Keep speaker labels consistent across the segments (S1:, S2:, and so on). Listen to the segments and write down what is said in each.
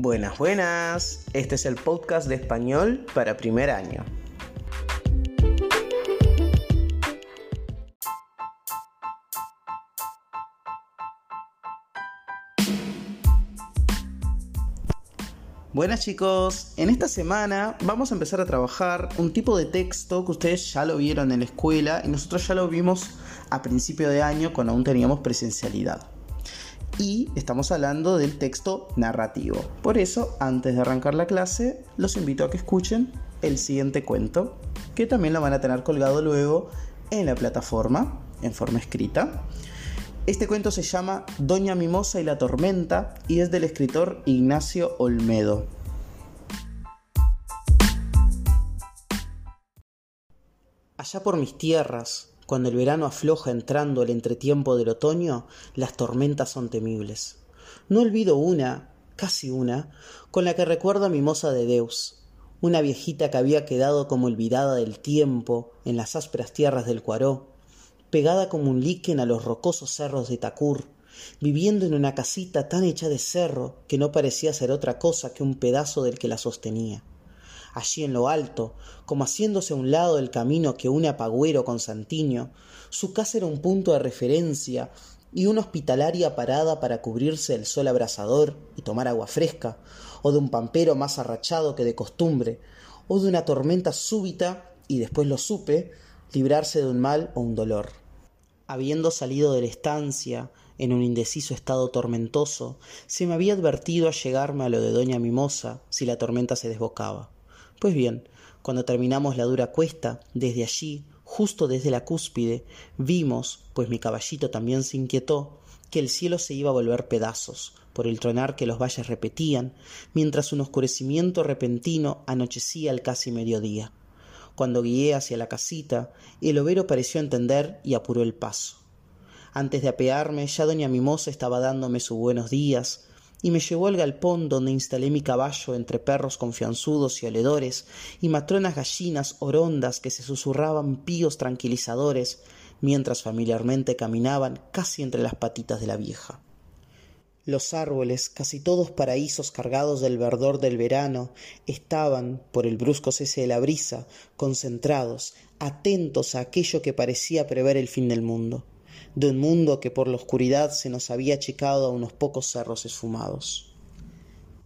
S1: Buenas, buenas. Este es el podcast de español para primer año. Buenas chicos, en esta semana vamos a empezar a trabajar un tipo de texto que ustedes ya lo vieron en la escuela y nosotros ya lo vimos a principio de año cuando aún teníamos presencialidad. Y estamos hablando del texto narrativo. Por eso, antes de arrancar la clase, los invito a que escuchen el siguiente cuento, que también lo van a tener colgado luego en la plataforma, en forma escrita. Este cuento se llama Doña Mimosa y la Tormenta y es del escritor Ignacio Olmedo. Allá por mis tierras, cuando el verano afloja entrando el entretiempo del otoño, las tormentas son temibles. No olvido una, casi una, con la que recuerdo a Mimosa de Deus, una viejita que había quedado como olvidada del tiempo en las ásperas tierras del Cuaró, pegada como un líquen a los rocosos cerros de Tacur, viviendo en una casita tan hecha de cerro que no parecía ser otra cosa que un pedazo del que la sostenía. Allí en lo alto, como haciéndose a un lado del camino que une a Pagüero con Santiño, su casa era un punto de referencia y una hospitalaria parada para cubrirse del sol abrasador y tomar agua fresca, o de un pampero más arrachado que de costumbre, o de una tormenta súbita, y después lo supe, librarse de un mal o un dolor. Habiendo salido de la estancia, en un indeciso estado tormentoso, se me había advertido a llegarme a lo de doña Mimosa si la tormenta se desbocaba. Pues bien, cuando terminamos la dura cuesta, desde allí, justo desde la cúspide, vimos, pues mi caballito también se inquietó, que el cielo se iba a volver pedazos, por el tronar que los valles repetían, mientras un oscurecimiento repentino anochecía al casi mediodía. Cuando guié hacia la casita, el overo pareció entender y apuró el paso. Antes de apearme, ya doña Mimosa estaba dándome sus buenos días, y me llevó al galpón donde instalé mi caballo entre perros confianzudos y oledores y matronas gallinas orondas que se susurraban píos tranquilizadores mientras familiarmente caminaban casi entre las patitas de la vieja. Los árboles, casi todos paraísos cargados del verdor del verano, estaban, por el brusco cese de la brisa, concentrados, atentos a aquello que parecía prever el fin del mundo, de un mundo que por la oscuridad se nos había achicado a unos pocos cerros esfumados.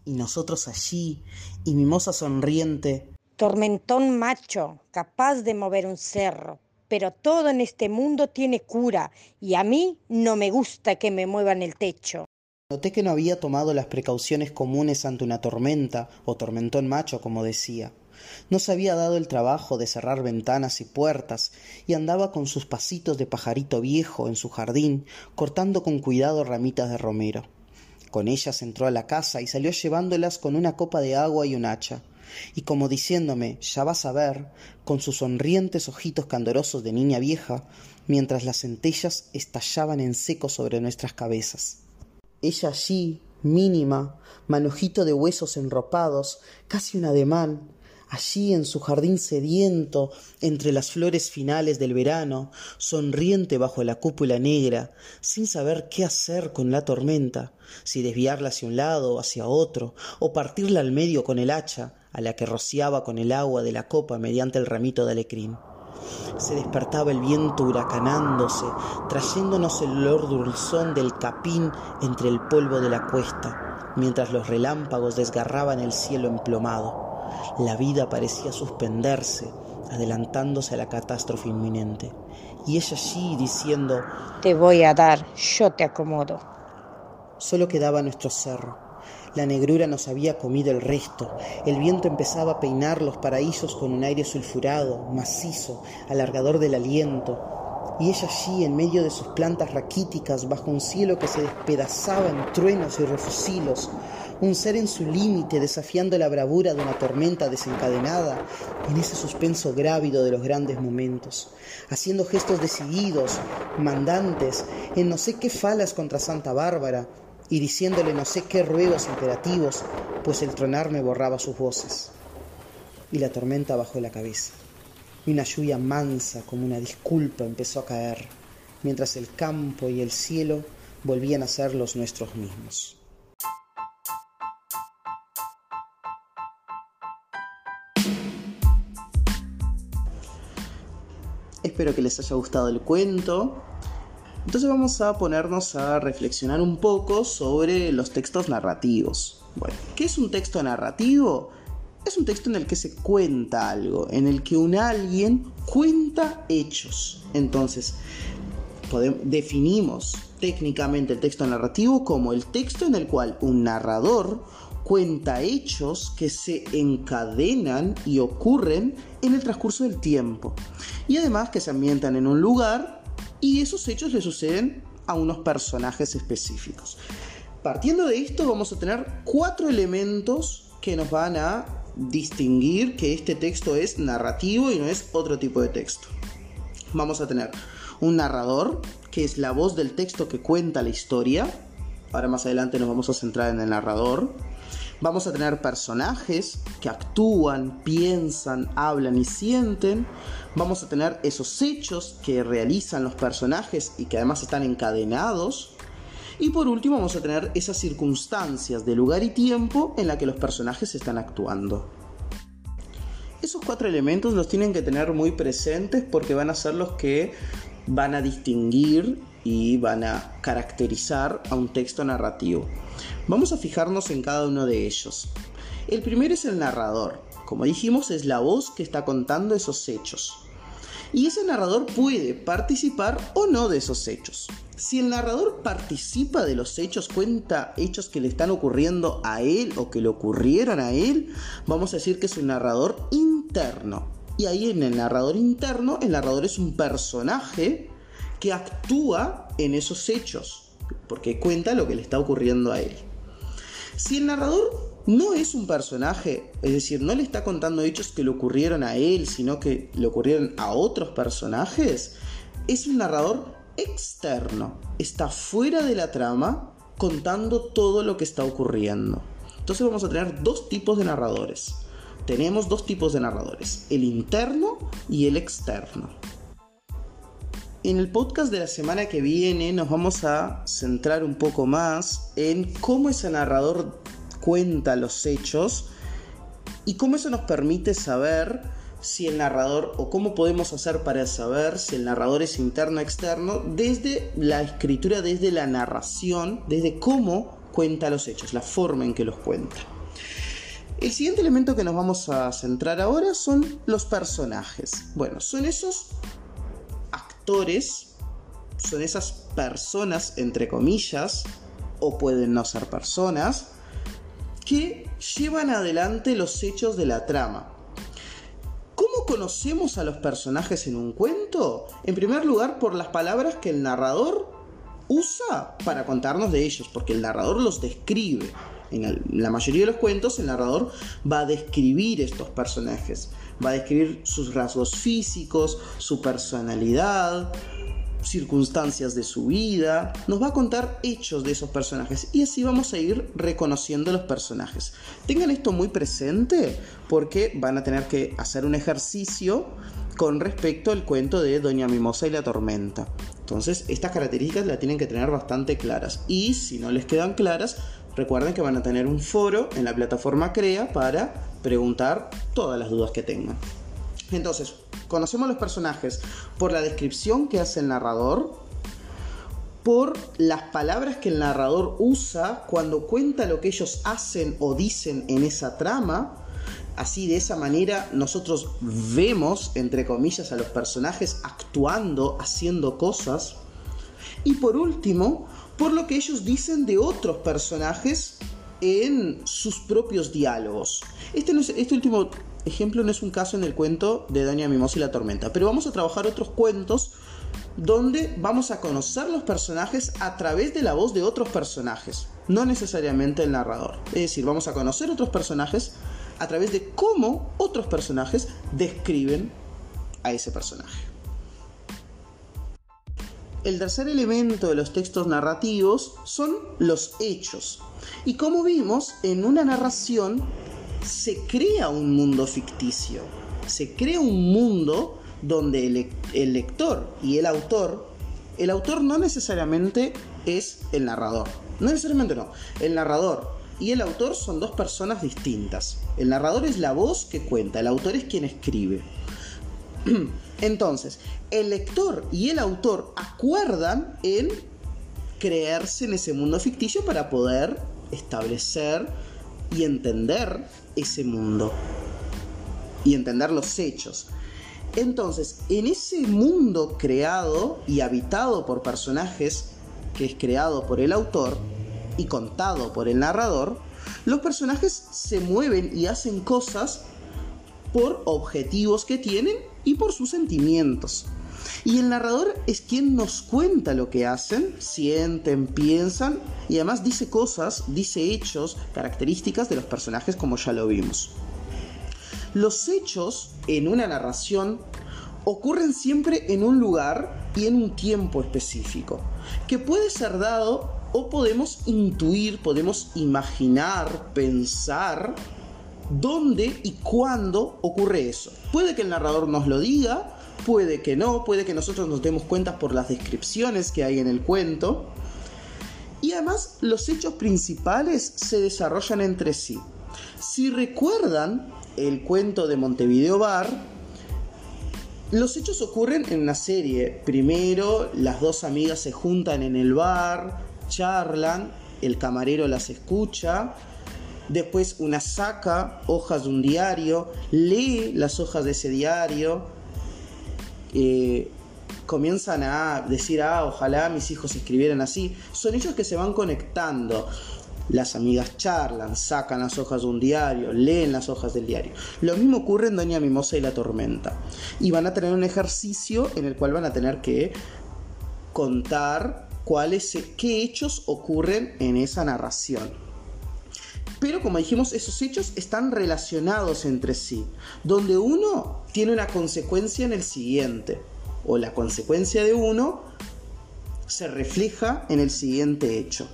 S1: Y nosotros allí, y mimosa sonriente,
S2: tormentón macho, capaz de mover un cerro, pero todo en este mundo tiene cura, y a mí no me gusta que me muevan el techo.
S1: Noté que no había tomado las precauciones comunes ante una tormenta, o tormentón macho, como decía. No se había dado el trabajo de cerrar ventanas y puertas, y andaba con sus pasitos de pajarito viejo en su jardín, cortando con cuidado ramitas de romero. Con ellas entró a la casa y salió llevándolas con una copa de agua y un hacha. Y como diciéndome, ya vas a ver, con sus sonrientes ojitos candorosos de niña vieja, mientras las centellas estallaban en seco sobre nuestras cabezas ella allí, mínima, manojito de huesos enropados, casi un ademán, allí en su jardín sediento, entre las flores finales del verano, sonriente bajo la cúpula negra, sin saber qué hacer con la tormenta, si desviarla hacia un lado hacia otro, o partirla al medio con el hacha, a la que rociaba con el agua de la copa mediante el ramito de alecrín. Se despertaba el viento huracanándose, trayéndonos el olor dulzón del capín entre el polvo de la cuesta, mientras los relámpagos desgarraban el cielo emplomado. La vida parecía suspenderse, adelantándose a la catástrofe inminente. Y ella allí diciendo
S2: Te voy a dar, yo te acomodo.
S1: Solo quedaba nuestro cerro la negrura nos había comido el resto. El viento empezaba a peinar los paraísos con un aire sulfurado, macizo, alargador del aliento. Y ella allí, en medio de sus plantas raquíticas, bajo un cielo que se despedazaba en truenos y refusilos, un ser en su límite, desafiando la bravura de una tormenta desencadenada, en ese suspenso grávido de los grandes momentos, haciendo gestos decididos, mandantes, en no sé qué falas contra Santa Bárbara, y diciéndole no sé qué ruegos imperativos, pues el tronar me borraba sus voces. Y la tormenta bajó la cabeza, y una lluvia mansa como una disculpa empezó a caer, mientras el campo y el cielo volvían a ser los nuestros mismos. Espero que les haya gustado el cuento. Entonces vamos a ponernos a reflexionar un poco sobre los textos narrativos. Bueno, ¿qué es un texto narrativo? Es un texto en el que se cuenta algo, en el que un alguien cuenta hechos. Entonces, definimos técnicamente el texto narrativo como el texto en el cual un narrador cuenta hechos que se encadenan y ocurren en el transcurso del tiempo. Y además que se ambientan en un lugar y esos hechos le suceden a unos personajes específicos. Partiendo de esto vamos a tener cuatro elementos que nos van a distinguir que este texto es narrativo y no es otro tipo de texto. Vamos a tener un narrador, que es la voz del texto que cuenta la historia. Ahora más adelante nos vamos a centrar en el narrador. Vamos a tener personajes que actúan, piensan, hablan y sienten. Vamos a tener esos hechos que realizan los personajes y que además están encadenados. Y por último vamos a tener esas circunstancias de lugar y tiempo en la que los personajes están actuando. Esos cuatro elementos los tienen que tener muy presentes porque van a ser los que van a distinguir y van a caracterizar a un texto narrativo. Vamos a fijarnos en cada uno de ellos. El primero es el narrador. Como dijimos, es la voz que está contando esos hechos. Y ese narrador puede participar o no de esos hechos. Si el narrador participa de los hechos, cuenta hechos que le están ocurriendo a él o que le ocurrieron a él, vamos a decir que es un narrador interno. Y ahí en el narrador interno, el narrador es un personaje que actúa en esos hechos, porque cuenta lo que le está ocurriendo a él. Si el narrador no es un personaje, es decir, no le está contando hechos que le ocurrieron a él, sino que le ocurrieron a otros personajes, es un narrador externo, está fuera de la trama contando todo lo que está ocurriendo. Entonces vamos a tener dos tipos de narradores. Tenemos dos tipos de narradores, el interno y el externo. En el podcast de la semana que viene nos vamos a centrar un poco más en cómo ese narrador cuenta los hechos y cómo eso nos permite saber si el narrador o cómo podemos hacer para saber si el narrador es interno o externo desde la escritura, desde la narración, desde cómo cuenta los hechos, la forma en que los cuenta. El siguiente elemento que nos vamos a centrar ahora son los personajes. Bueno, son esos actores, son esas personas, entre comillas, o pueden no ser personas, que llevan adelante los hechos de la trama. ¿Cómo conocemos a los personajes en un cuento? En primer lugar, por las palabras que el narrador usa para contarnos de ellos, porque el narrador los describe. En la mayoría de los cuentos, el narrador va a describir estos personajes, va a describir sus rasgos físicos, su personalidad, circunstancias de su vida, nos va a contar hechos de esos personajes y así vamos a ir reconociendo los personajes. Tengan esto muy presente porque van a tener que hacer un ejercicio con respecto al cuento de Doña Mimosa y la Tormenta. Entonces, estas características las tienen que tener bastante claras y si no les quedan claras, recuerden que van a tener un foro en la plataforma Crea para preguntar todas las dudas que tengan. Entonces, conocemos los personajes por la descripción que hace el narrador, por las palabras que el narrador usa cuando cuenta lo que ellos hacen o dicen en esa trama. Así de esa manera nosotros vemos, entre comillas, a los personajes actuando, haciendo cosas. Y por último, por lo que ellos dicen de otros personajes en sus propios diálogos. Este, este último ejemplo no es un caso en el cuento de Dania Mimosa y la Tormenta, pero vamos a trabajar otros cuentos donde vamos a conocer los personajes a través de la voz de otros personajes, no necesariamente el narrador. Es decir, vamos a conocer otros personajes a través de cómo otros personajes describen a ese personaje. El tercer elemento de los textos narrativos son los hechos. Y como vimos, en una narración se crea un mundo ficticio. Se crea un mundo donde el, lector y el autor, el autor no necesariamente es el narrador. No necesariamente no. El narrador y el autor son dos personas distintas. El narrador es la voz que cuenta, el autor es quien escribe. Entonces, el lector y el autor acuerdan en creerse en ese mundo ficticio para poder establecer y entender ese mundo y entender los hechos. Entonces, en ese mundo creado y habitado por personajes, que es creado por el autor y contado por el narrador, los personajes se mueven y hacen cosas por objetivos que tienen y por sus sentimientos. Y el narrador es quien nos cuenta lo que hacen, sienten, piensan y además dice cosas, dice hechos, características de los personajes como ya lo vimos. Los hechos en una narración ocurren siempre en un lugar y en un tiempo específico, que puede ser dado o podemos intuir, podemos imaginar, pensar dónde y cuándo ocurre eso. Puede que el narrador nos lo diga, puede que no, puede que nosotros nos demos cuenta por las descripciones que hay en el cuento. Y además los hechos principales se desarrollan entre sí. Si recuerdan el cuento de Montevideo Bar, los hechos ocurren en una serie. Primero, las dos amigas se juntan en el bar, charlan, el camarero las escucha, después una saca hojas de un diario, lee las hojas de ese diario, eh, comienzan a decir, ah, ojalá mis hijos escribieran así. Son ellos que se van conectando. Las amigas charlan, sacan las hojas de un diario, leen las hojas del diario. Lo mismo ocurre en Doña Mimosa y la Tormenta. Y van a tener un ejercicio en el cual van a tener que contar cuáles, qué hechos ocurren en esa narración. Pero como dijimos, esos hechos están relacionados entre sí, donde uno tiene una consecuencia en el siguiente, o la consecuencia de uno se refleja en el siguiente hecho.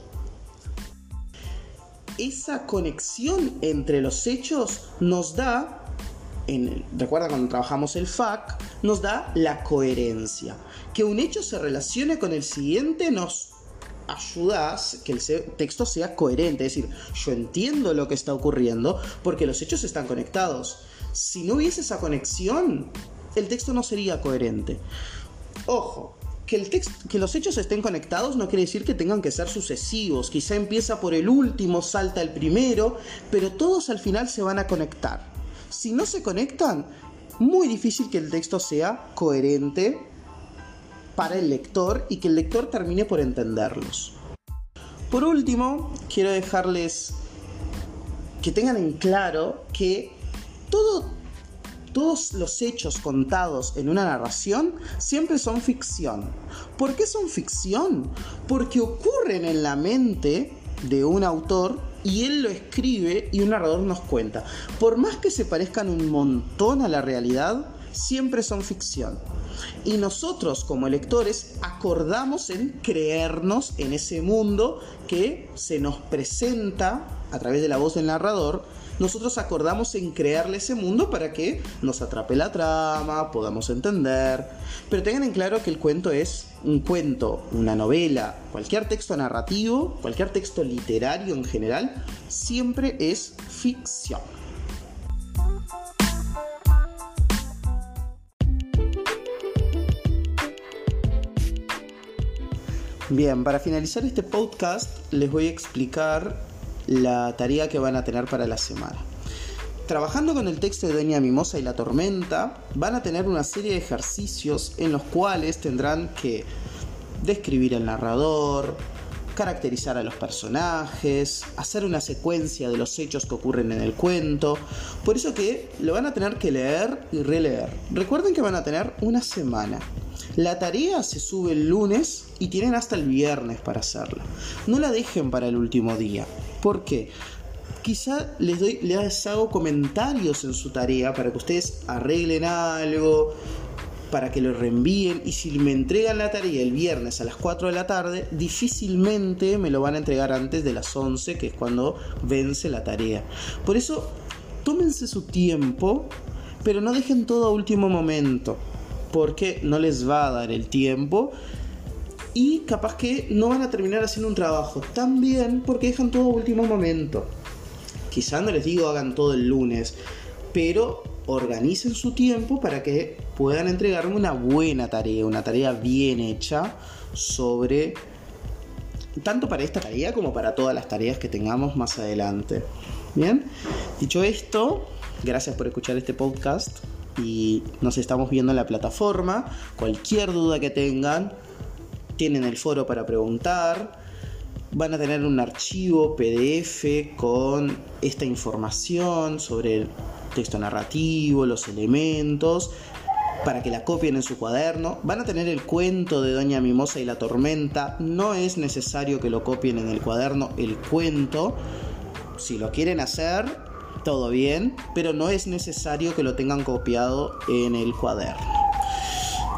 S1: Esa conexión entre los hechos nos da, recuerda cuando trabajamos el FAC, nos da la coherencia. Que un hecho se relacione con el siguiente nos ayuda a que el texto sea coherente. Es decir, yo entiendo lo que está ocurriendo porque los hechos están conectados. Si no hubiese esa conexión, el texto no sería coherente. Ojo, que, el que los hechos estén conectados no quiere decir que tengan que ser sucesivos. Quizá empieza por el último, salta el primero, pero todos al final se van a conectar. Si no se conectan, muy difícil que el texto sea coherente para el lector y que el lector termine por entenderlos. Por último, quiero dejarles que tengan en claro que todo, todos los hechos contados en una narración siempre son ficción. ¿Por qué son ficción? Porque ocurren en la mente de un autor y él lo escribe y un narrador nos cuenta. Por más que se parezcan un montón a la realidad, siempre son ficción. Y nosotros como lectores acordamos en creernos en ese mundo que se nos presenta a través de la voz del narrador. Nosotros acordamos en crearle ese mundo para que nos atrape la trama, podamos entender. Pero tengan en claro que el cuento es un cuento, una novela, cualquier texto narrativo, cualquier texto literario en general, siempre es ficción. Bien, para finalizar este podcast les voy a explicar la tarea que van a tener para la semana. Trabajando con el texto de Doña Mimosa y la Tormenta, van a tener una serie de ejercicios en los cuales tendrán que describir el narrador, caracterizar a los personajes, hacer una secuencia de los hechos que ocurren en el cuento. Por eso que lo van a tener que leer y releer. Recuerden que van a tener una semana. La tarea se sube el lunes y tienen hasta el viernes para hacerla. No la dejen para el último día. ¿Por qué? Quizá les, doy, les hago comentarios en su tarea para que ustedes arreglen algo, para que lo reenvíen y si me entregan la tarea el viernes a las 4 de la tarde, difícilmente me lo van a entregar antes de las 11, que es cuando vence la tarea. Por eso, tómense su tiempo, pero no dejen todo a último momento porque no les va a dar el tiempo y capaz que no van a terminar haciendo un trabajo tan bien porque dejan todo último momento. Quizá no les digo hagan todo el lunes, pero organicen su tiempo para que puedan entregarme una buena tarea, una tarea bien hecha sobre tanto para esta tarea como para todas las tareas que tengamos más adelante. Bien, dicho esto, gracias por escuchar este podcast y nos estamos viendo en la plataforma. Cualquier duda que tengan, tienen el foro para preguntar. Van a tener un archivo PDF con esta información sobre el texto narrativo, los elementos, para que la copien en su cuaderno. Van a tener el cuento de Doña Mimosa y la tormenta. No es necesario que lo copien en el cuaderno el cuento. Si lo quieren hacer, todo bien, pero no es necesario que lo tengan copiado en el cuaderno.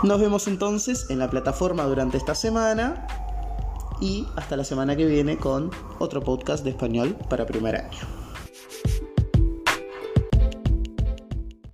S1: Nos vemos entonces en la plataforma durante esta semana y hasta la semana que viene con otro podcast de español para primer año.